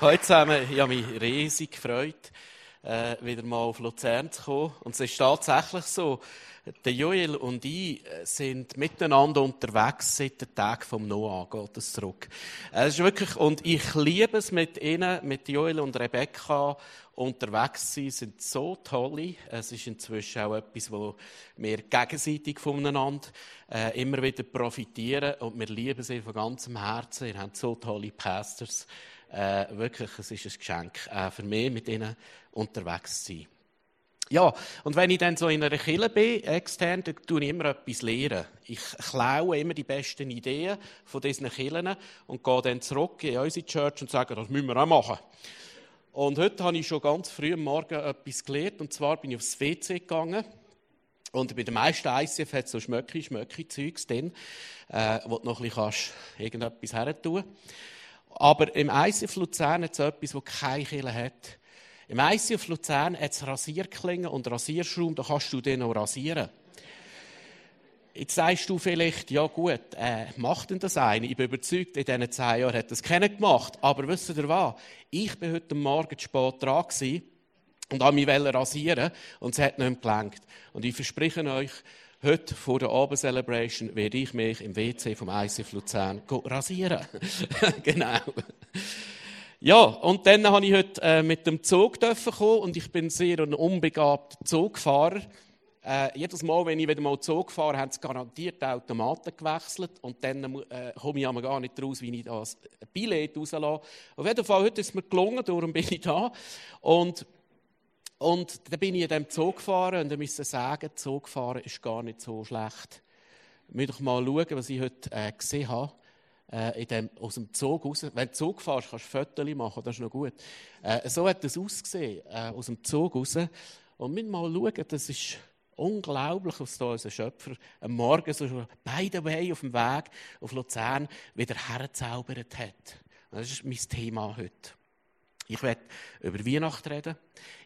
Heute zusammen, ich habe mich riesig gefreut, äh, wieder mal auf Luzern zu kommen. Und es ist tatsächlich so, der Joel und ich äh, sind miteinander unterwegs seit dem Tag vom Noah, geht es zurück. Äh, es ist wirklich, und ich liebe es mit ihnen, mit Joel und Rebecca unterwegs zu sein, sind so tolle. Es ist inzwischen auch etwas, wo wir gegenseitig voneinander äh, immer wieder profitieren und wir lieben sie von ganzem Herzen. Ihr habt so tolle Pastors. Äh, wirklich, es ist ein Geschenk äh, für mich, mit ihnen unterwegs zu sein. Ja, und wenn ich dann so in einer Kille bin, extern, dann tue ich immer etwas lernen. Ich klaue immer die besten Ideen von diesen Killen und gehe dann zurück in unsere Church und sage, das müssen wir auch machen. Und heute habe ich schon ganz früh am Morgen etwas gelernt, und zwar bin ich aufs WC gegangen. Und bei den meisten ICF hat es so schmöcki, schmöcki Zeugs drin, äh, wo du noch ein bisschen irgendetwas her kannst. Aber im ICF Luzern hat es etwas, das keine Kille hat. Im ICF Luzern hat es Rasierklingen und Rasierschaum, da kannst du den noch rasieren. Jetzt sagst du vielleicht, ja gut, äh, macht denn das eine? Ich bin überzeugt, in diesen zehn Jahren hat das keiner gemacht. Aber wisst ihr was? Ich bin heute Morgen spät dran und habe mich rasieren und es hat nicht gelangt. Und ich verspreche euch, Heute vor der Abend-Celebration werde ich mich im WC vom ICF Luzern rasieren. genau. Ja, und dann habe ich heute äh, mit dem Zug kommen und ich bin sehr ein unbegabter Zugfahrer. Äh, jedes Mal, wenn ich wieder mal Zug fahre, haben sie garantiert die Automaten gewechselt und dann äh, komme ich aber gar nicht raus, wie ich das Billett rauslasse. Auf jeden Fall, heute ist es mir gelungen, darum bin ich da. Und und dann bin ich in diesem Zug gefahren und musste sagen, Zug fahren ist gar nicht so schlecht. Ich muss doch mal schauen, was ich heute äh, gesehen habe. Äh, in dem, aus dem Zug raus. Wenn du Zug fährst, kannst du Fotos machen, das ist noch gut. Äh, so hat es ausgesehen, äh, aus dem Zug raus. Und wir mal schauen, das ist unglaublich, was da unser Schöpfer am Morgen so by the way auf dem Weg auf Luzern wieder herzaubert hat. Das ist mein Thema heute. Ich werde über Weihnachten reden.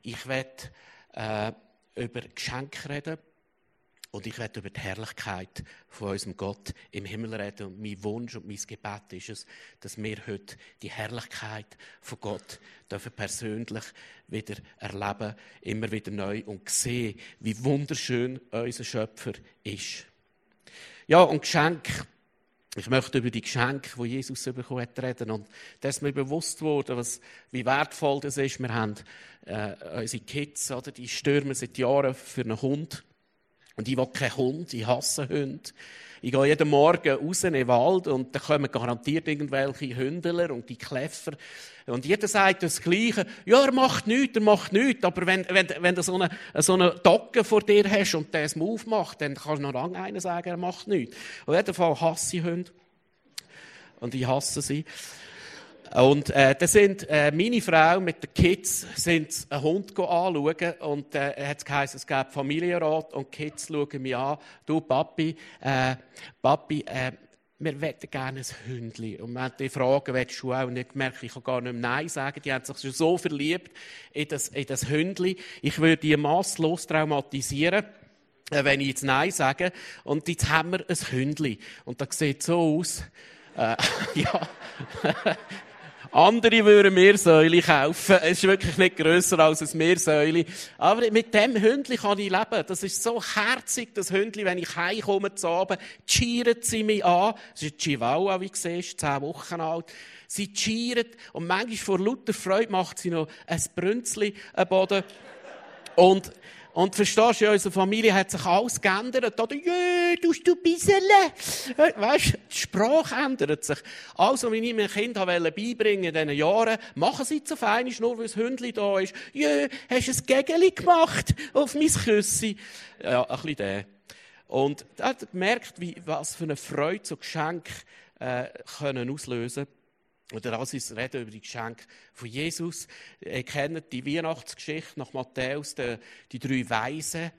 Ich werde äh, über Geschenke reden. Und ich werde über die Herrlichkeit von unserem Gott im Himmel reden. Und mein Wunsch und mein Gebet ist es, dass wir heute die Herrlichkeit von Gott dürfen persönlich wieder erleben, immer wieder neu und sehen, wie wunderschön unser Schöpfer ist. Ja, und Geschenke ich möchte über die Geschenke, die Jesus bekommen hat, reden. Und da ist mir bewusst geworden, was, wie wertvoll das ist. Wir haben äh, unsere Kids, oder, die stürmen seit Jahren für einen Hund. Und ich will keinen Hund, ich hasse Hunde. Ich gehe jeden Morgen raus in den Wald und da kommen garantiert irgendwelche Hündler und die Kläffer. Und jeder sagt das Gleiche. Ja, er macht nichts, er macht nichts. Aber wenn, wenn, wenn du so eine, so eine Docke vor dir hast und der es aufmacht, dann kannst du noch lange einer sagen, er macht nichts. Auf jeden Fall hasse ich Hunde. Und ich hasse sie. Und äh, da sind äh, meine Frau mit den Kids sind einen Hund anschauen und äh, hat geheißen, es gab Familienrat und die Kids schauen mich an. Du Papi, äh, Papi, äh, wir möchten gerne ein Hündli. Und wenn die fragen, willst du auch? Und ich merke, ich kann gar nicht Nein sagen. Die haben sich schon so verliebt in das, in das Hündli. Ich würde die masslos traumatisieren äh, wenn ich jetzt Nein sage. Und jetzt haben wir ein Hündli. Und das sieht so aus. Äh, ja. Andere würden Meersäule kaufen. Es ist wirklich nicht grösser als ein Meersäule. Aber mit dem Hündli kann ich leben. Das ist so herzig, das Hündli. Wenn ich heimkomme zu Abend, cheeren sie mich an. Es ist ein Chihuahua, wie du siehst, zehn Wochen alt. Sie cheeren und manchmal vor lauter Freude macht sie noch ein Brünzli am Boden. Und und verstehst du, in unserer Familie hat sich alles geändert. Oder, jö, tust du bisschen. Weißt du, die Sprache ändert sich. Also, wenn ich meinen Kindern beibringen in diesen Jahren, machen sie zu fein, nur weil das Hündchen da ist. Jö, hast du ein Gegeli gemacht auf mein Küssi? Ja, ein bisschen der. Und da hat gemerkt, wie, was für eine Freude so Geschenke äh, können auslösen können. Oder als ich rede über die Geschenke von Jesus. Ihr kennt die Weihnachtsgeschichte nach Matthäus, die, die drei Weisen.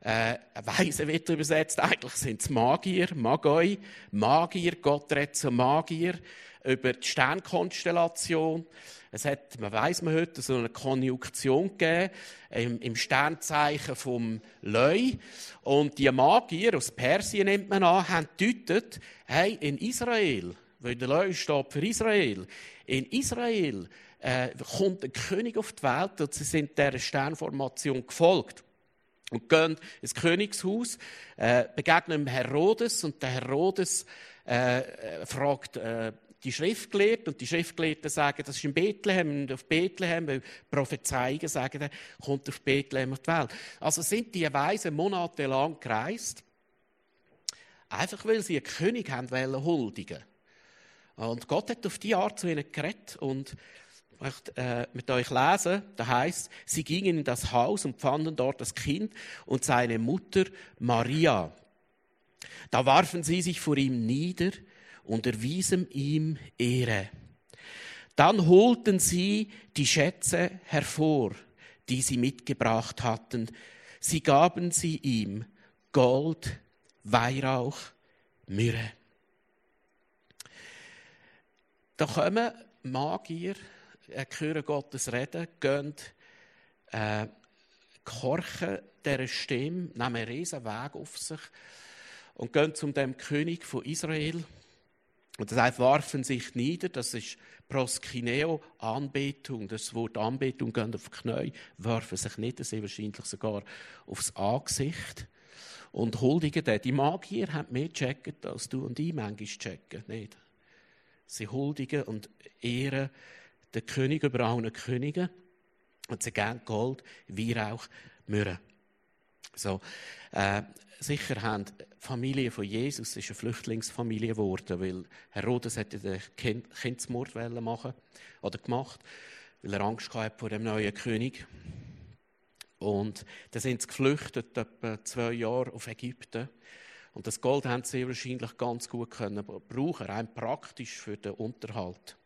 Äh, Weise wird übersetzt. Eigentlich sind es Magier, Magoi, Magier. Gott redet zu Magier über die Sternkonstellation. Es hat, man weiß man heute, so eine Konjunktion gegeben im, im Sternzeichen vom Leu. Und die Magier aus Persien nimmt man an, haben deutet, hey, in Israel weil der Leu steht für Israel. In Israel äh, kommt ein König auf die Welt und sie sind dieser Sternformation gefolgt. Und gehen ins Königshaus, äh, begegnen Herodes und der Herodes äh, äh fragt äh, die Schriftgelehrten und die Schriftgelehrten sagen, das ist in Bethlehem und auf Bethlehem, weil Prophezeiungen sagen, er kommt auf Bethlehem auf die Welt. Also sind die Weisen monatelang gereist, einfach weil sie einen König haben wollen huldigen. Und Gott hat auf die Art zu ihnen geredet und ich möchte äh, mit euch lesen, da heißt, sie gingen in das Haus und fanden dort das Kind und seine Mutter Maria. Da warfen sie sich vor ihm nieder und erwiesen ihm Ehre. Dann holten sie die Schätze hervor, die sie mitgebracht hatten. Sie gaben sie ihm Gold, Weihrauch, Myrrhe. Da kommen Magier, äh, hören Gottes Reden, gehen, äh, gehorchen dieser Stimme, nehmen einen riesen Weg auf sich und gehen zum dem König von Israel und das heißt, warfen sich nieder, das ist Proskineo, Anbetung. Das Wort Anbetung gehen auf die Knie, werfen sich nieder, sie wahrscheinlich sogar aufs Angesicht. Und huldigen den. Die Magier haben mehr gecheckt, als du und ich manchmal checken, nicht? Sie huldigen und ehren den König über allen Königen. Und sie geben Gold, Weihrauch, Myrrhe. So, äh, sicher haben die Familie von Jesus ist eine Flüchtlingsfamilie geworden, weil Herodes hätte den kind Kindsmord machen oder gemacht, weil er Angst hatte vor dem neuen König. Und dann sind sie geflüchtet, etwa zwei Jahre auf Ägypten. Und das Gold haben sie wahrscheinlich ganz gut können brauchen, rein praktisch für den Unterhalt.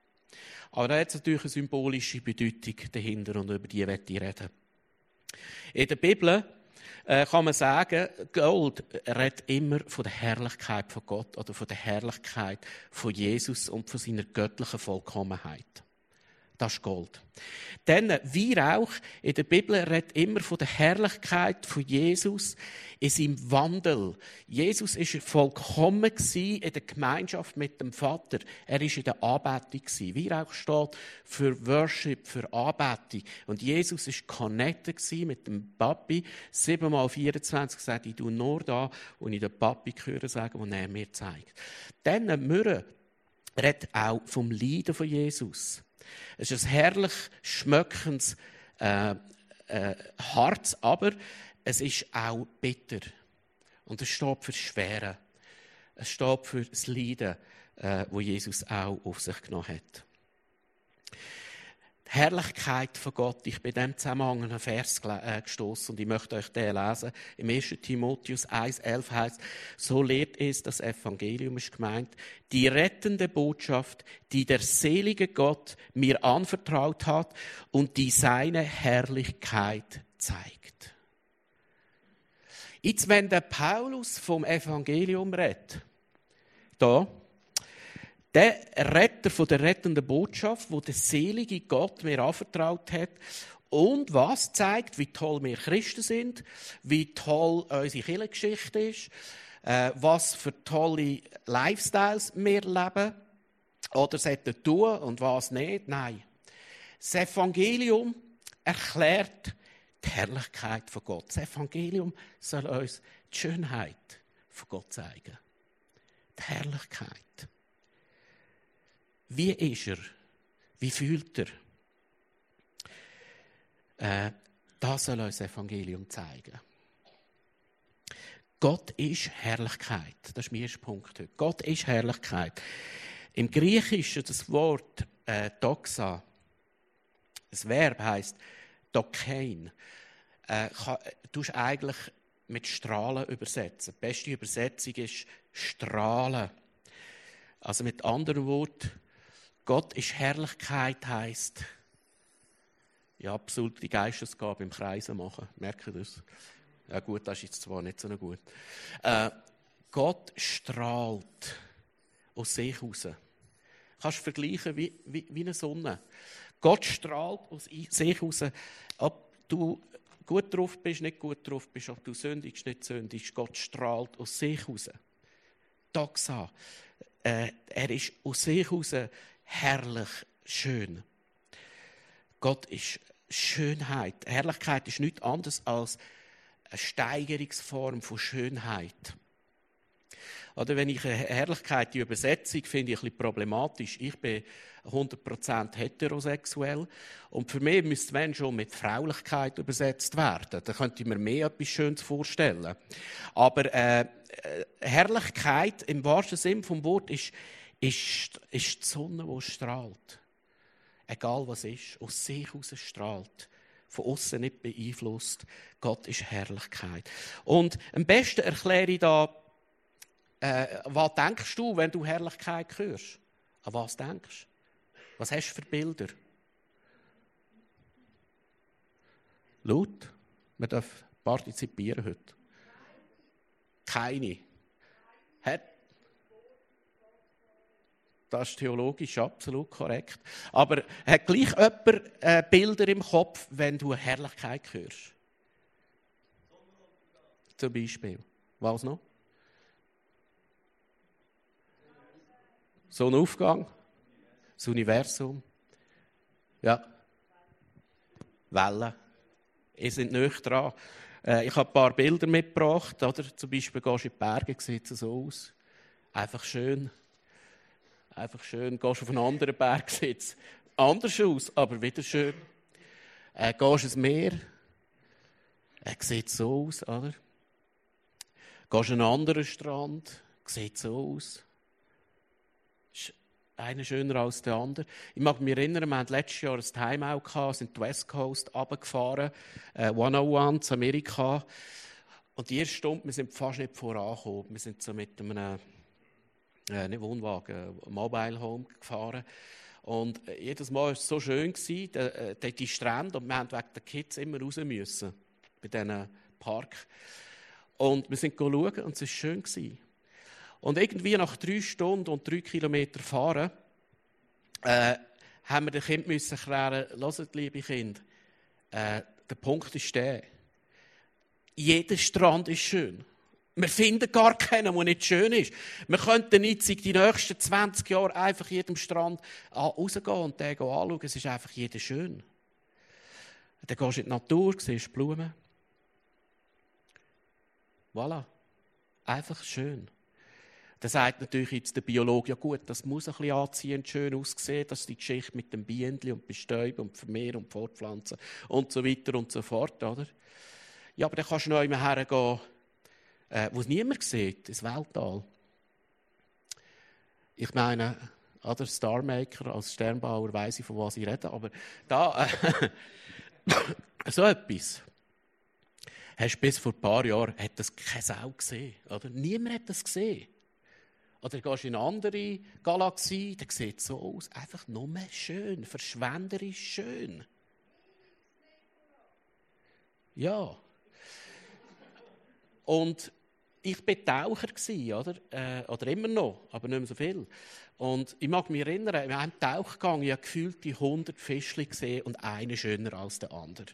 Aber da hat es natürlich eine symbolische Bedeutung dahinter und über die werde ich reden. In der Bibel äh, kann man sagen, Gold redet immer von der Herrlichkeit von Gott oder von der Herrlichkeit von Jesus und von seiner göttlichen Vollkommenheit. Das ist Gold. Dann Weihrauch in der Bibel redet immer von der Herrlichkeit von Jesus in seinem Wandel. Jesus ist vollkommen in der Gemeinschaft mit dem Vater. Er ist in der Anbetung Weihrauch steht für Worship, für Anbetung. Und Jesus ist connected mit dem Papi. Siebenmal 24 sagt, ich tue nur da, wo ich den Papi höre sagen, was er mir zeigt. Dann Mürre redet auch vom Leiden von Jesus. Es ist ein herrlich schmeckendes äh, äh, Harz, aber es ist auch bitter. Und es steht für das Schwere. Es steht für das Leiden, äh, wo Jesus auch auf sich genommen hat. Die Herrlichkeit von Gott. Ich bin in diesem Zusammenhang einen Vers äh, gestoßen und ich möchte euch den lesen. Im 1. Timotheus 1,11 heißt, so lehrt es, das Evangelium ist gemeint, die rettende Botschaft, die der selige Gott mir anvertraut hat und die seine Herrlichkeit zeigt. Jetzt, wenn der Paulus vom Evangelium redet, da, der Retter von der rettenden Botschaft, wo der selige Gott mir anvertraut hat. Und was zeigt, wie toll wir Christen sind, wie toll unsere Kirchengeschichte ist, äh, was für tolle Lifestyles wir leben oder sollten tun und was nicht. Nein. Das Evangelium erklärt die Herrlichkeit von Gott. Das Evangelium soll uns die Schönheit von Gott zeigen. Die Herrlichkeit. Wie ist er? Wie fühlt er? Äh, das soll uns das Evangelium zeigen. Gott ist Herrlichkeit. Das ist mein erster Punkt heute. Gott ist Herrlichkeit. Im Griechischen das Wort äh, doxa, das Verb heißt dokein, äh, kann, tust eigentlich mit Strahlen übersetzen. Die beste Übersetzung ist Strahlen. Also mit anderen Worten, Gott ist Herrlichkeit heißt ja absolut die Geistesgabe im Kreisen machen. Merkt ihr das? Ja gut, das ist jetzt zwar nicht so gut. Äh, Gott strahlt aus sich raus. Kannst du vergleichen wie, wie, wie eine Sonne. Gott strahlt aus sich raus, ob du gut drauf bist, nicht gut drauf bist, ob du sündigst, nicht sündigst. Gott strahlt aus sich raus. Doxa. Äh, er ist aus sich raus herrlich schön. Gott ist Schönheit. Herrlichkeit ist nichts anderes als eine Steigerungsform von Schönheit. Oder wenn ich Herrlichkeit, die Übersetzung finde ich ein bisschen problematisch. Ich bin 100% heterosexuell und für mich müsste wenn schon mit Fraulichkeit übersetzt werden. Da könnte ich mir mehr etwas Schönes vorstellen. Aber äh, äh Herrlichkeit im wahrsten Sinn vom Wort ist, ist, ist die Sonne, die strahlt. Egal was ist, aus sich heraus strahlt von außen nicht beeinflusst. Gott ist Herrlichkeit. Und am besten erkläre ich da äh, was denkst du, wenn du Herrlichkeit hörst? An was denkst du? Was hast du für Bilder? Laut? Wir dürfen partizipieren heute. Keine. Hat das ist theologisch absolut korrekt. Aber hat gleich jemand äh, Bilder im Kopf, wenn du Herrlichkeit hörst? Zum Beispiel. Was noch? Sonnenaufgang, das Universum. Ja. Wellen. Ihr seid nicht dran. Äh, ich habe ein paar Bilder mitgebracht. Oder? Zum Beispiel gehst du in die Berge, sieht es so aus. Einfach schön. Einfach schön. Gehst auf einen anderen Berg, sieht es anders aus, aber wieder schön. Äh, gehst ins Meer. Er sieht so aus, oder? Gehst an einen anderen Strand, sieht so aus einer schöner als der andere. Ich mag mich erinnern, wir hatten letztes Jahr ein Timeout gehabt, sind die West Coast runtergefahren, äh, 101 zu Amerika. Und die erste Stunde, wir sind fast nicht vorangekommen. Wir sind so mit einem, äh, nicht Wohnwagen, Mobile Home gefahren. Und äh, jedes Mal war es so schön, gewesen, die, äh, die, die Strände, und wir haben wegen der Kids immer raus müssen, bei diesem Park. Und wir sind schauen und es war schön. Und irgendwie nach drei Stunden und drei Kilometer fahren, äh, haben wir den Kind müssen erklären, hört, liebe Kinder, äh, der Punkt ist der, jeder Strand ist schön. Wir finden gar keinen, der nicht schön ist. Wir könnten nicht die nächsten 20 Jahre einfach jedem Strand rausgehen und den anschauen. Es ist einfach jeder schön. Dann gehst du in die Natur, siehst Blumen. Voilà. Einfach schön. Da sagt natürlich jetzt der Biologe, ja gut, das muss ein bisschen anziehend schön aussehen, dass die Geschichte mit dem Bienen und Bestäuben und Vermehren und Fortpflanzen und so weiter und so fort, oder? Ja, aber dann kannst du noch immer hergehen, äh, wo es niemand sieht, ins Weltall. Ich meine, oder Starmaker als Sternbauer weiß ich, von was ich rede, aber da, äh, so etwas. Hast bis vor ein paar Jahren hat das keine Sau gesehen, oder? Niemand hat das gesehen. Oder gehst in eine andere Galaxie, dann sieht es so aus. Einfach nur schön, verschwenderisch schön. Ja. Und ich war Taucher, oder? Äh, oder immer noch, aber nicht mehr so viel. Und ich mag mich erinnern, in einem Tauchgang, ich habe gefühlt die 100 Fischchen gesehen und eine schöner als der andere.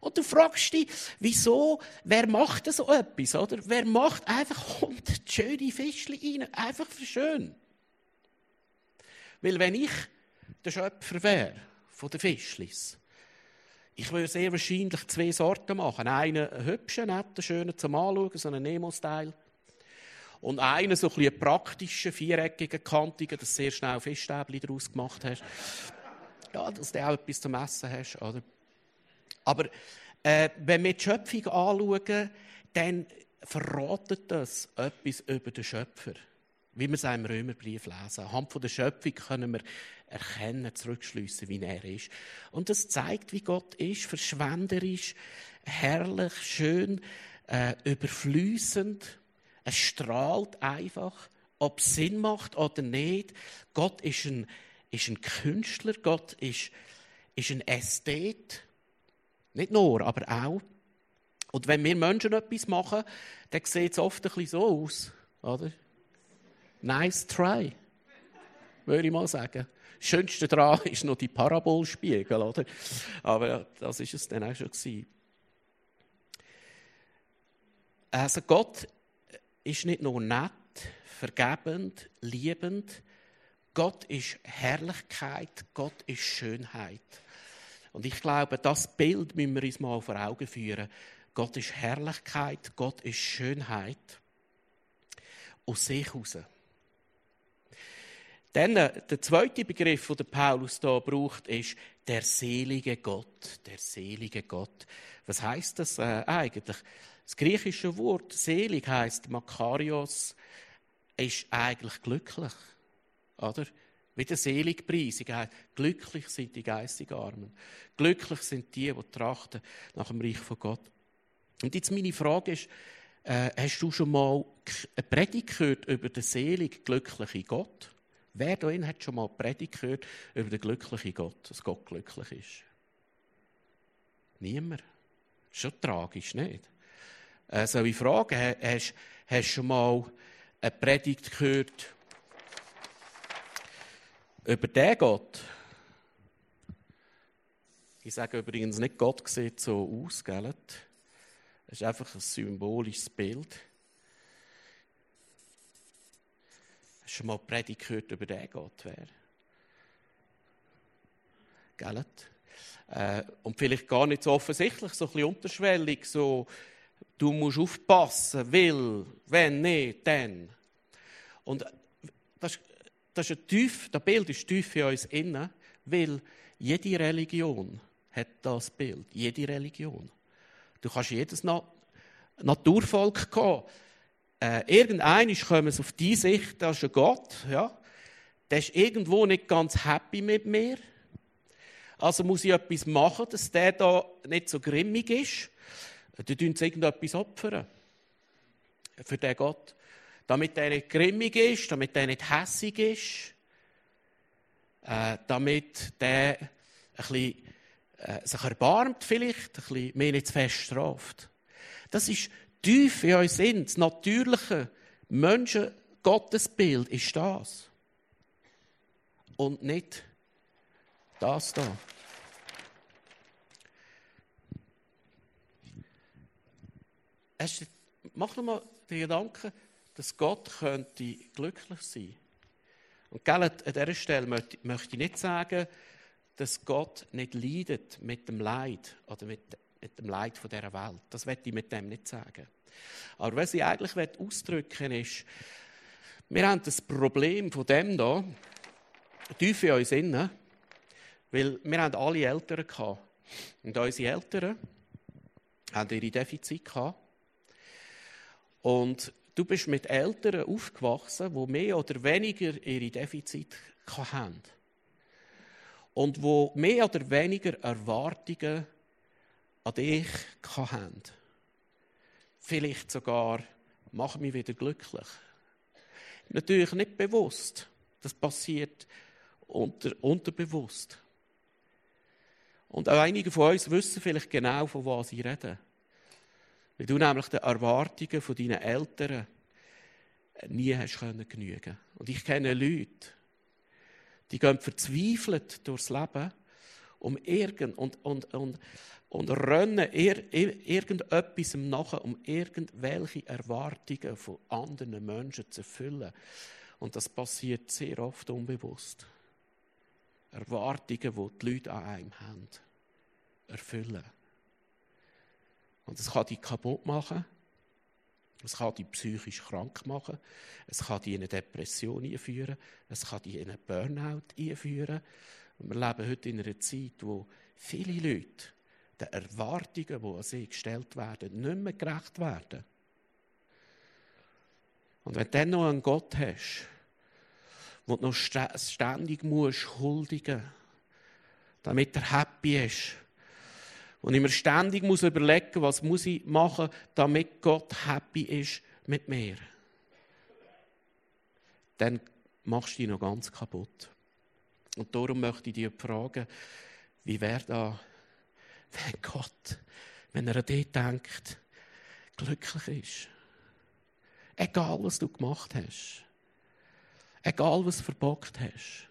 Und du fragst dich, wieso, wer macht so etwas, oder? Wer macht einfach 100 schöne Fischchen rein, einfach für schön? Weil wenn ich der Schöpfer wäre von den Fischlis, ich würde sehr wahrscheinlich zwei Sorten machen. Einen hübschen, netten, schönen zum Anschauen, so einen Nemo-Style. Und einen so ein praktischen, viereckigen, kantigen, dass du sehr schnell Fischstäbchen daraus gemacht hast. Ja, dass du auch etwas zum Essen hast, oder? Aber äh, wenn wir die Schöpfung anschauen, dann verratet das etwas über den Schöpfer. Wie wir es im Römerbrief lesen. Anhand von der Schöpfung können wir erkennen, zurückschliessen, wie er ist. Und das zeigt, wie Gott ist, verschwenderisch, herrlich, schön, äh, überflüssend. Es strahlt einfach, ob es Sinn macht oder nicht. Gott ist ein, ist ein Künstler, Gott ist, ist ein Ästhet. Nicht nur, aber auch. Und wenn wir Menschen etwas machen, dann sieht es oft ein bisschen so aus. Oder? Nice try, würde ich mal sagen. Das Schönste daran ist noch die Parabolspiegel, oder? Aber das ist es dann auch schon gewesen. Also Gott ist nicht nur nett, vergebend, liebend. Gott ist Herrlichkeit, Gott ist Schönheit. Und ich glaube, das Bild müssen wir uns mal vor Augen führen. Gott ist Herrlichkeit, Gott ist Schönheit aus sich heraus. Dann äh, der zweite Begriff, den Paulus da braucht, ist der selige Gott. Der selige Gott. Was heißt das äh, eigentlich? Das griechische Wort selig heißt Makarios, ist eigentlich glücklich, oder? Wie der Seligpreisung. Glücklich sind die geistig Armen. Glücklich sind die, die trachten nach dem Reich von Gott. Und jetzt meine Frage ist, äh, hast du schon mal eine Predigt gehört über den selig glücklichen Gott? Wer da hat schon mal eine Predigt gehört über den glücklichen Gott, dass Gott glücklich ist? Niemand. Schon tragisch, nicht? Äh, soll ich fragen, hast du schon mal eine Predigt gehört über den Gott? Ich sage übrigens nicht, Gott sieht so aus, gell? Das ist einfach ein symbolisches Bild. Hast du schon mal Predigt gehört über den Gott? Wer? Gell? Äh, und vielleicht gar nicht so offensichtlich, so ein bisschen unterschwellig, so, du musst aufpassen, will, wenn nicht, dann. Und das, das, ist tief, das Bild ist tief in uns innen, weil jede Religion hat das Bild, jede Religion. Du kannst jedes Na Naturvolk gehen. Äh, irgendeiner kommen auf die Sicht, das ist ein Gott, ja. Der ist irgendwo nicht ganz happy mit mir. Also muss ich etwas machen, dass der da nicht so grimmig ist. Dann tun sie irgendetwas opfern. Für den Gott. Damit er nicht grimmig ist, damit er nicht hässig ist. Äh, damit der ein bisschen, äh, sich erbarmt vielleicht, ein bisschen mehr nicht zu fest straft. Das ist tief in uns sind. Das natürliche Menschen-Gottesbild ist das. Und nicht das da. Mach doch mal den Gedanken, dass Gott könnte glücklich sein. Und an dieser Stelle möchte, möchte ich nicht sagen, dass Gott nicht leidet mit dem Leid oder mit, mit dem Leid von dieser Welt. Das werde ich mit dem nicht sagen. Aber was ich eigentlich ausdrücken will, ist, wir haben das Problem von dem da, tief in uns innen, weil wir haben alle Eltern gehabt. Und unsere Eltern haben ihre Defizite gehabt. Und du bist mit Eltern aufgewachsen, die mehr oder weniger ihre Defizite haben. Und wo mehr oder weniger Erwartungen an dich haben. Vielleicht sogar, mach mich wieder glücklich. Natürlich nicht bewusst. Das passiert unter, unterbewusst. Und auch einige von uns wissen vielleicht genau, von was ich rede. Weil du nämlich den Erwartungen von deinen Eltern nie hast können genügen. Und ich kenne Leute, die gehen verzweifelt durchs Leben um irgend und, und, und, und rennen ir, irgendetwas nach, um irgendwelche Erwartungen von anderen Menschen zu erfüllen. Und das passiert sehr oft unbewusst. Erwartungen, die die Leute an einem haben, erfüllen. Und es kann dich kaputt machen. Es kann dich psychisch krank machen. Es kann dich in eine Depression einführen. Es kann dich in einen Burnout einführen. Und wir leben heute in einer Zeit, wo viele Leute den Erwartungen, die an sie gestellt werden, nicht mehr gerecht werden. Und wenn du dann noch einen Gott hast, wo du noch ständig musst huldigen damit er happy ist, und ich mir ständig muss überlegen, was muss ich machen, damit Gott happy ist mit mir. Dann machst du dich noch ganz kaputt. Und darum möchte ich dich fragen, wie wäre da, wenn Gott, wenn er an dich denkt, glücklich ist? Egal, was du gemacht hast. Egal, was du verbockt hast.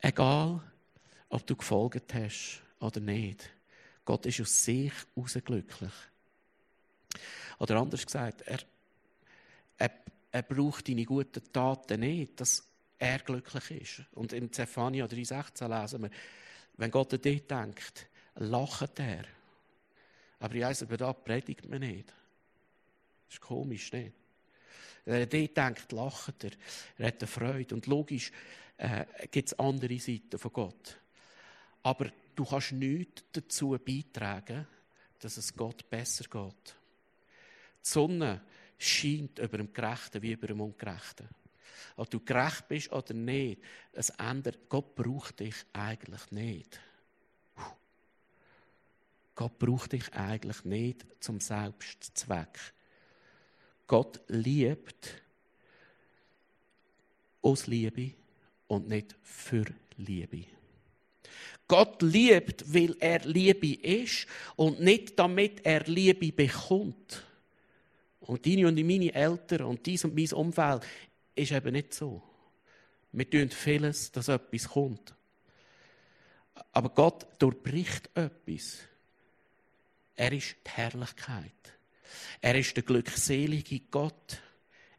Egal, ob du gefolgt hast oder nicht. Gott ist aus sich heraus glücklich. Oder anders gesagt, er, er, er braucht deine guten Taten nicht, dass er glücklich ist. Und im Zephania 3,16 lesen wir, wenn Gott an dich denkt, lacht er. Aber ich weiss, aber da predigt man nicht. Das ist komisch, nicht? Wenn er an dich denkt, lacht er. Er hat eine Freude. Und logisch äh, gibt es andere Seiten von Gott. Aber du kannst nichts dazu beitragen, dass es Gott besser geht. Die Sonne scheint über dem Gerechten wie über dem Ungerechten. Ob du gerecht bist oder nicht, es ändert. Gott braucht dich eigentlich nicht. Gott braucht dich eigentlich nicht zum Selbstzweck. Gott liebt aus Liebe und nicht für Liebe. Gott liebt, weil er Liebe ist und nicht damit er Liebe bekommt. Und deine und meine Eltern und dies und mein Umfeld ist eben nicht so. Wir tun vieles, dass etwas kommt. Aber Gott durchbricht etwas. Er ist die Herrlichkeit. Er ist der glückselige Gott.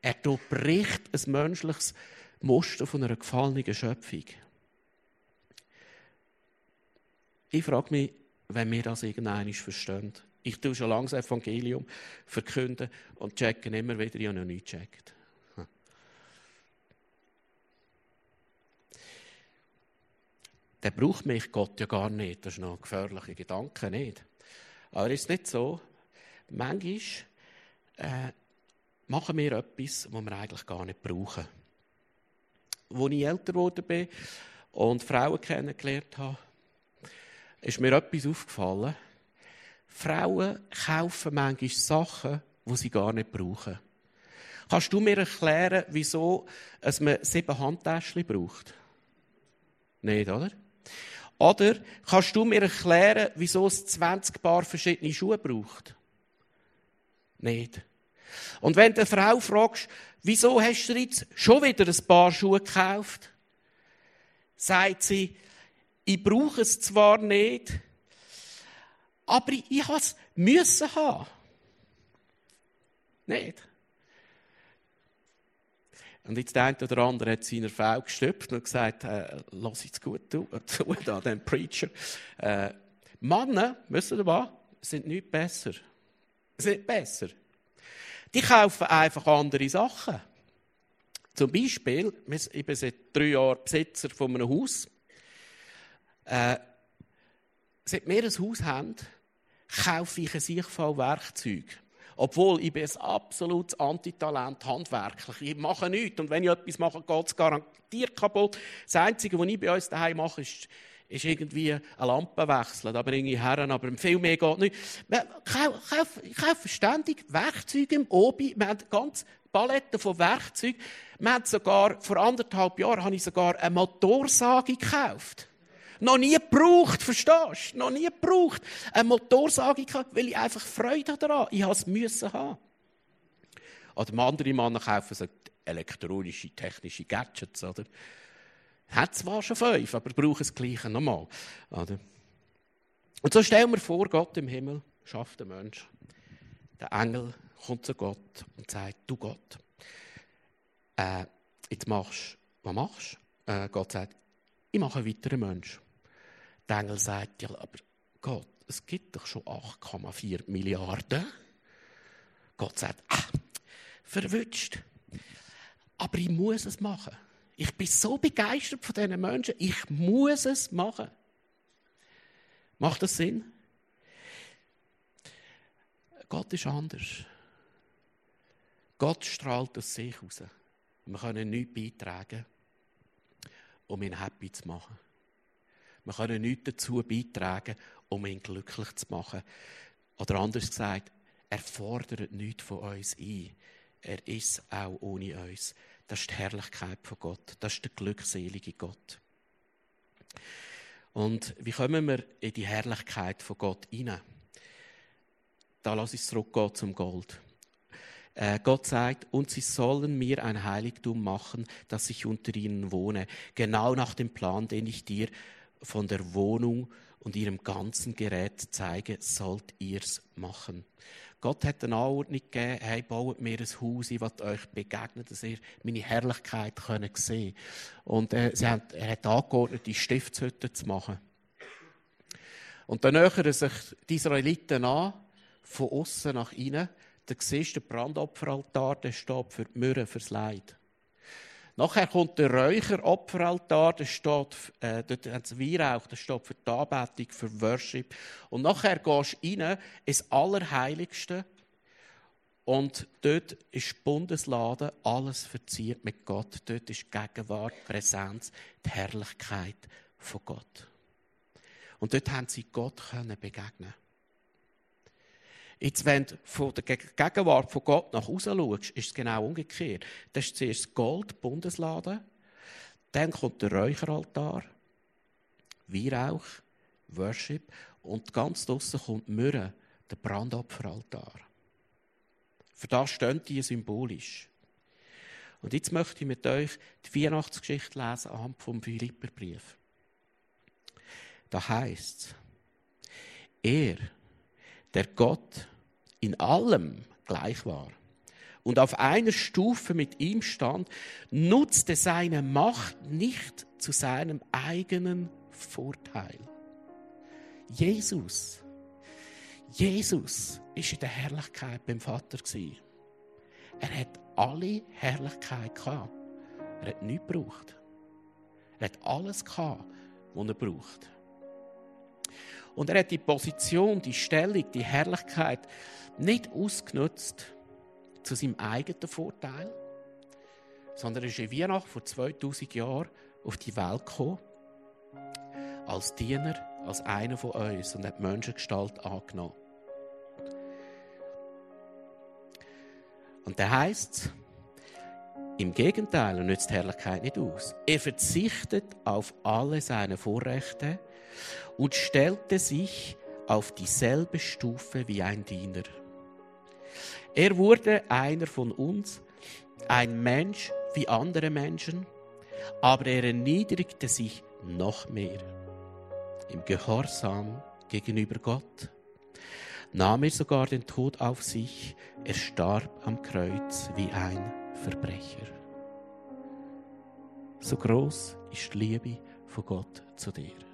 Er durchbricht ein menschliches Muster von einer gefallenen Schöpfung. Ich frage mich, wenn wir das irgendwann verstehen. Ich tue schon lange das Evangelium verkünden und checke immer wieder, ich habe noch nicht gecheckt. Hm. Dann braucht mich Gott ja gar nicht. Das ist noch ein gefährlicher Gedanke, nicht? Aber ist nicht so? Manchmal äh, machen wir etwas, was wir eigentlich gar nicht brauchen. Als ich älter geworden bin und Frauen kennengelernt habe, ist mir etwas aufgefallen. Frauen kaufen manchmal Sachen, die sie gar nicht brauchen. Kannst du mir erklären, wieso man sieben Handtäschchen braucht? Nicht, oder? Oder kannst du mir erklären, wieso es 20 Paar verschiedene Schuhe braucht? Nicht. Und wenn du eine Frau fragst, wieso hast du jetzt schon wieder ein Paar Schuhe gekauft? Sagt sie, ich brauche es zwar nicht, aber ich, ich es müssen haben. Nicht? Und jetzt der eine oder andere hat seiner Frau gestüpft und gesagt, äh, lass jetzt gut zu, zu da, den Preacher. Äh, Männer, müssen ihr was, sind nicht besser. Sind besser. Die kaufen einfach andere Sachen. Zum Beispiel, ich bin seit drei Jahren Besitzer von einem Haus. Äh, seit wir ein Haus haben, kaufe ich ein Sichtfallwerkzeug. Obwohl ich bin ein absolutes Antitalent handwerklich. Ich mache nichts. Und wenn ich etwas mache, geht es garantiert kaputt. Das Einzige, was ich bei uns daheim mache, ist, ist irgendwie eine Lampe wechseln. Da bringe ich Herren, aber viel mehr geht nicht. Ich kaufe ständig Werkzeuge im Obi. Wir haben ganz Palette von Werkzeugen. Wir haben sogar, vor anderthalb Jahren habe ich sogar eine Motorsage gekauft. Noch nie gebraucht, verstehst du? Noch nie gebraucht. Eine Motorsage gehabt, weil ich einfach Freude daran Ich es müssen haben. Oder andere Männer kaufen so elektronische, technische Gadgets, oder? Hat zwar schon fünf, aber brauchen das Gleiche nochmal. Oder? Und so stellen wir vor, Gott im Himmel schafft den Menschen. Der Engel kommt zu Gott und sagt, du Gott, äh, jetzt machst was machst du? Äh, Gott sagt, ich mache einen weiteren Menschen. Der Engel sagt, ja, aber Gott, es gibt doch schon 8,4 Milliarden. Gott sagt, ah, verwünscht. Aber ich muss es machen. Ich bin so begeistert von diesen Menschen, ich muss es machen. Macht das Sinn? Gott ist anders. Gott strahlt aus sich raus. Wir können nichts beitragen, um ihn happy zu machen. Wir können nichts dazu beitragen, um ihn glücklich zu machen. Oder anders gesagt, er fordert nichts von uns ein. Er ist auch ohne uns. Das ist die Herrlichkeit von Gott. Das ist der glückselige Gott. Und wie kommen wir in die Herrlichkeit von Gott hinein? Da lasse ich zurückgehen zum Gold. Äh, Gott sagt, und sie sollen mir ein Heiligtum machen, dass ich unter ihnen wohne. Genau nach dem Plan, den ich dir von der Wohnung und ihrem ganzen Gerät zeige, sollt ihr's machen. Gott hat eine Anordnung gegeben, hey, baut mir ein Haus, ich will euch begegnen, dass ihr meine Herrlichkeit könnt sehen Und äh, sie haben, er hat angeordnet, die Stiftshütte zu machen. Und dann nähern sich die Israeliten an, von außen nach innen. Da siehst du den Brandopferaltar, der steht für die Mürre, fürs Leid. Nachher kommt der Räucheropferaltar, der steht, äh, dort haben sie Weihrauch, der steht für die Anbetung, für Worship. Und nachher gehst du rein ins Allerheiligste. Und dort ist Bundeslade, alles verziert mit Gott. Dort ist die Gegenwart, die Präsenz, die Herrlichkeit von Gott. Und dort haben sie Gott begegnen Jetzt, wenn du von der Gegenwart von Gott nach außen schaust, ist es genau umgekehrt. Das ist zuerst Gold, die Bundeslade, dann kommt der Räucheraltar, Weihrauch, Worship und ganz draussen kommt Myrrhe, der Brandopferaltar. Für das stehen die symbolisch. Und jetzt möchte ich mit euch die Weihnachtsgeschichte lesen anhand vom Philipperbrief. Da heißt er, der Gott in allem gleich war und auf einer Stufe mit ihm stand, nutzte seine Macht nicht zu seinem eigenen Vorteil. Jesus, Jesus ist in der Herrlichkeit beim Vater Er hat alle Herrlichkeit gehabt. Er hat nichts gebraucht. Er hat alles gehabt, was er braucht. Und er hat die Position, die Stellung, die Herrlichkeit nicht ausgenutzt zu seinem eigenen Vorteil, sondern er ist in Weihnachten vor 2000 Jahren auf die Welt gekommen, als Diener, als einer von uns und hat Menschengestalt angenommen. Und da heißt es, im Gegenteil, er nützt Herrlichkeit nicht aus. Er verzichtet auf alle seine Vorrechte und stellte sich auf dieselbe Stufe wie ein Diener. Er wurde einer von uns, ein Mensch wie andere Menschen, aber er erniedrigte sich noch mehr. Im Gehorsam gegenüber Gott nahm er sogar den Tod auf sich, er starb am Kreuz wie ein Verbrecher. So groß ist die Liebe von Gott zu dir.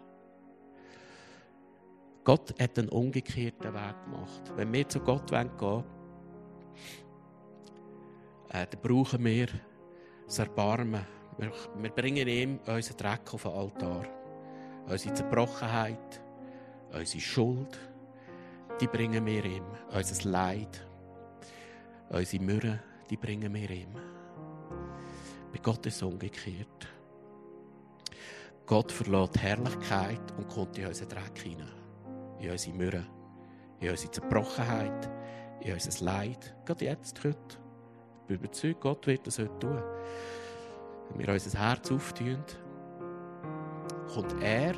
Gott hat einen umgekehrten Weg gemacht. Wenn wir zu Gott gehen wollen, äh, dann brauchen wir das Erbarmen. Wir, bringen ihm unseren Dreck auf den Altar. Unsere Zerbrochenheit, unsere Schuld, die bringen wir ihm. Unser Leid, unsere Mürre, die bringen wir ihm. Bei Gott ist es umgekehrt. Gott verlässt Herrlichkeit und kommt in unseren Dreck hinein in unsere Mürre, in unsere Zerbrochenheit, in unser Leid. Gerade jetzt, heute. Ich bin überzeugt, Gott wird das heute tun. Wenn wir unser Herz auftun, kommt er,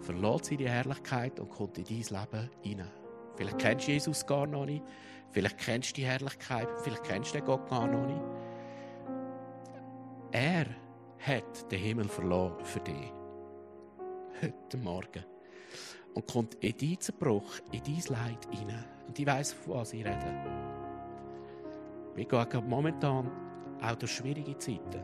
verlässt seine Herrlichkeit und kommt in dein Leben hinein. Vielleicht kennst du Jesus gar noch nicht. Vielleicht kennst du die Herrlichkeit. Vielleicht kennst du den Gott gar noch nicht. Er hat den Himmel verloren für dich. Heute Morgen und kommt in deinen Zerbruch, in dein Leid hinein. Und ich weiss, von was ich rede. Wir gehen momentan auch durch schwierige Zeiten.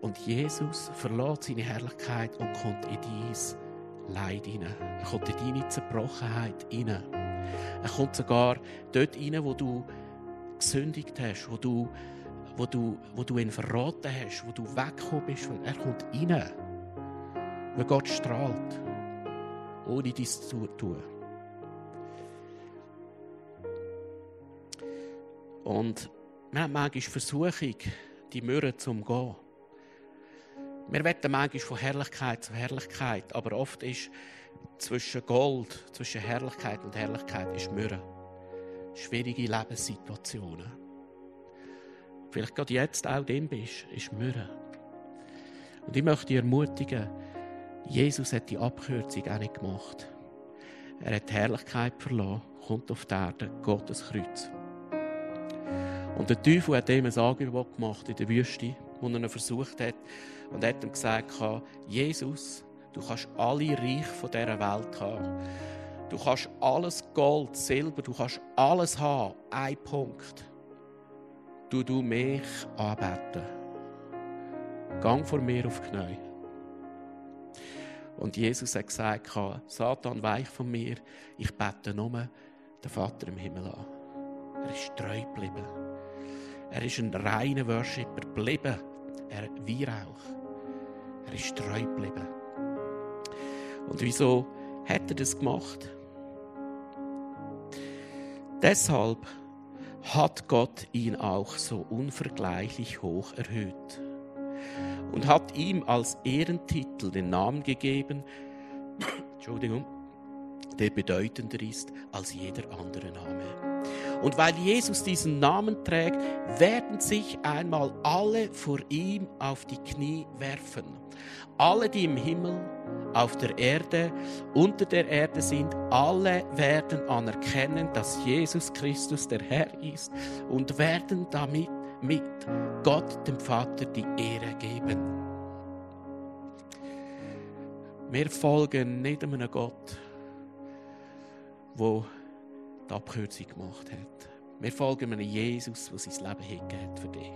Und Jesus verlässt seine Herrlichkeit und kommt in dein Leid hinein. Er kommt in deine Zerbrochenheit hinein. Er kommt sogar dort hinein, wo du gesündigt hast, wo du, wo du, wo du ihn verraten hast, wo du weggekommen bist. Er kommt hinein. Weil Gott strahlt, ohne dies zu tun. Und wir haben manchmal Versuchung, die Mürre zu umgehen. Wir wollen manchmal von Herrlichkeit zu Herrlichkeit, aber oft ist zwischen Gold, zwischen Herrlichkeit und Herrlichkeit ist Mürre. Schwierige Lebenssituationen. Vielleicht gerade jetzt auch drin bist, ist Mürre. Und ich möchte dich ermutigen, Jesus hat die Abkürzung auch nicht gemacht. Er hat die Herrlichkeit verloren, kommt auf die Erde, Gottes Kreuz. Und der Teufel hat ihm ein Angebot gemacht in der Wüste, wo er ihn versucht hat. Und hat ihm gesagt, Jesus, du kannst alle Reich von dieser Welt haben. Du kannst alles Gold, Silber, du kannst alles haben. Ein Punkt. Du du mich anbeten. Gang vor mir auf die Knie. Und Jesus hat gesagt, Satan, weich von mir, ich bete nur den Vater im Himmel an. Er ist treu geblieben. Er ist ein reiner Worshipper geblieben. Er wie auch. Er ist treu geblieben. Und wieso hat er das gemacht? Deshalb hat Gott ihn auch so unvergleichlich hoch erhöht und hat ihm als Ehrentitel den Namen gegeben, Entschuldigung, der bedeutender ist als jeder andere Name. Und weil Jesus diesen Namen trägt, werden sich einmal alle vor ihm auf die Knie werfen. Alle, die im Himmel, auf der Erde, unter der Erde sind, alle werden anerkennen, dass Jesus Christus der Herr ist und werden damit mit Gott, dem Vater, die Ehre geben. Wir folgen nicht einem Gott, der die Abkürzung gemacht hat. Wir folgen einem Jesus, der sein Leben hingegeben für dich.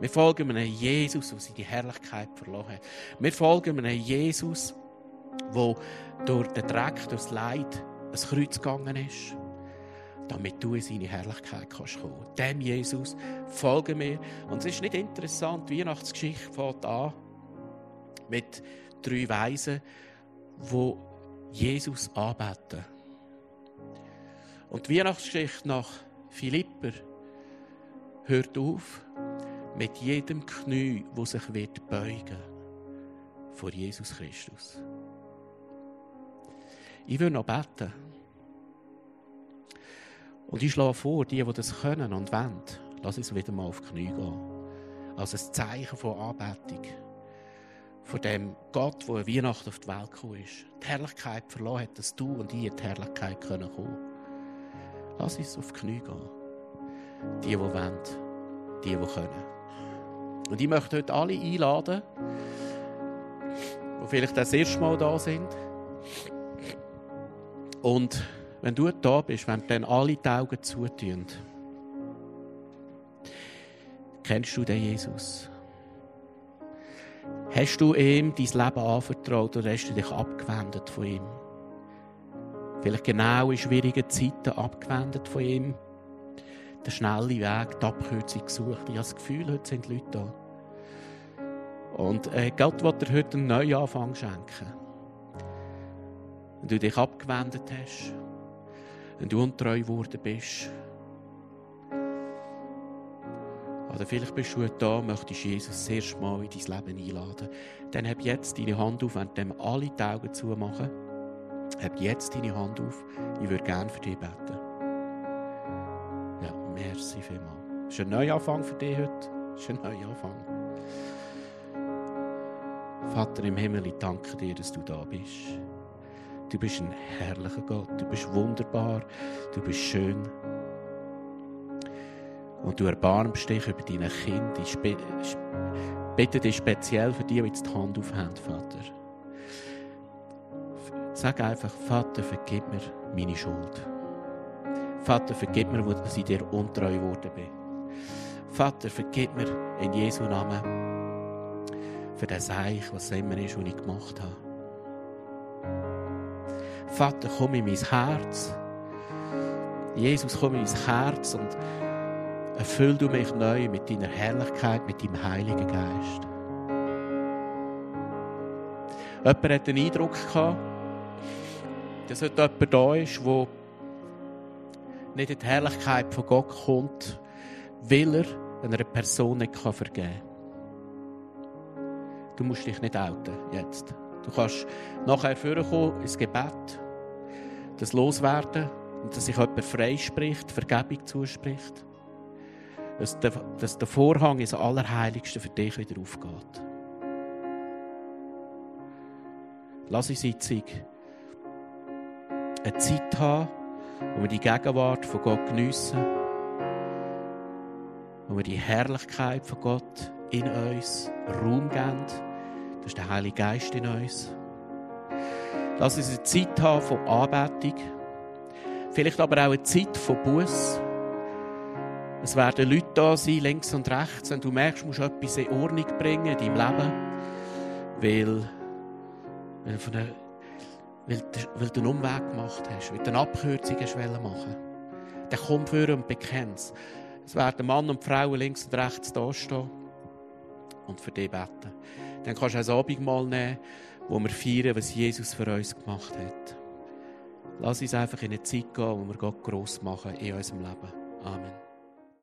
Wir folgen einem Jesus, der seine Herrlichkeit verloren hat. Wir folgen einem Jesus, der durch den Dreck, durch das Leid ein Kreuz gegangen ist, damit du in seine Herrlichkeit kannst kommen. Dem Jesus folgen wir. Und es ist nicht interessant, die Weihnachtsgeschichte fängt an mit drei Weisen, wo Jesus anbeten. Und die Weihnachtsgeschichte nach Philipper hört auf mit jedem Knie, wo sich wird beugen vor Jesus Christus. Ich will noch beten. Und ich schlage vor, die, die das können und wollen, lass uns wieder mal auf die Knie gehen. Als ein Zeichen von Anbetung. Von dem Gott, der Weihnachten auf die Welt gekommen ist. Die Herrlichkeit verloren hat, dass du und ich in die Herrlichkeit kommen können. Lass uns auf die Knie gehen. Die, die wollen, die, die können. Und ich möchte heute alle einladen, die vielleicht das erste Mal da sind. Und wenn du da bist, wenn dann alle die Augen zutun, kennst du den Jesus? Hast du ihm dein Leben anvertraut oder hast du dich abgewendet von ihm? Vielleicht genau in schwierigen Zeiten abgewendet von ihm. Den schnellen Weg, die Abkürzung gesucht. Ich habe das Gefühl, heute sind Leute da. Und äh, Gott wird dir heute einen neuen Anfang schenken. Wenn du dich abgewendet hast, wenn du untreu geworden bist, oder vielleicht bist du da, möchtest Jesus das erste Mal in dein Leben einladen. Dann hab jetzt deine Hand auf, wenn alle die Augen zumachen. Heb jetzt deine Hand auf. Ich würde gerne für dich beten. Ja, merci vielmals. Das ist ein Neuanfang für dich heute. Das ist ein Neuanfang. Vater im Himmel, ich danke dir, dass du da bist. Du bist ein herrlicher Gott. Du bist wunderbar. Du bist schön. Und du erbarmst dich über deine Kinder. Ich bitte dich speziell für die, die jetzt die Hand aufhängen, Vater. Sag einfach, Vater, vergib mir meine Schuld. Vater, vergib mir, dass ich dir untreu geworden bin. Vater, vergib mir in Jesu Namen für das Eich, was immer ist, was ich gemacht habe. Vater, komm in mein Herz. Jesus, komm in mein Herz und erfüll du mich neu mit deiner Herrlichkeit, mit deinem Heiligen Geist. Jemand hat den Eindruck gehabt, dass heute jemand da ist, der nicht in die Herrlichkeit von Gott kommt, weil er einer Person nicht vergeben kann. Du musst dich nicht outen jetzt. Du kannst nachher vorkommen ins Gebet, das loswerden und dass sich jemand frei spricht, Vergebung zuspricht. Dass der, dass der Vorhang ins Allerheiligste für dich wieder aufgeht. Lass uns Sitzung eine Zeit haben, wo wir die Gegenwart von Gott geniessen, wo wir die Herrlichkeit von Gott in uns Raum geben. Das ist der Heilige Geist in uns. Lass uns eine Zeit haben von Anbetung, vielleicht aber auch eine Zeit von Buß. Es werden Leute da sein, links und rechts, wenn du merkst, du musst etwas in Ordnung bringen in deinem Leben, weil weil, du eine, weil, weil du einen Umweg gemacht hast, weil du eine Abkürzung hast machen dann komm für und bekenn es. Es werden Mann und Frau links und rechts da stehen und für dich beten. Dann kannst du ein Abendmahl nehmen, wo wir feiern, was Jesus für uns gemacht hat. Lass uns einfach in eine Zeit gehen, wo wir Gott gross machen in unserem Leben. Amen.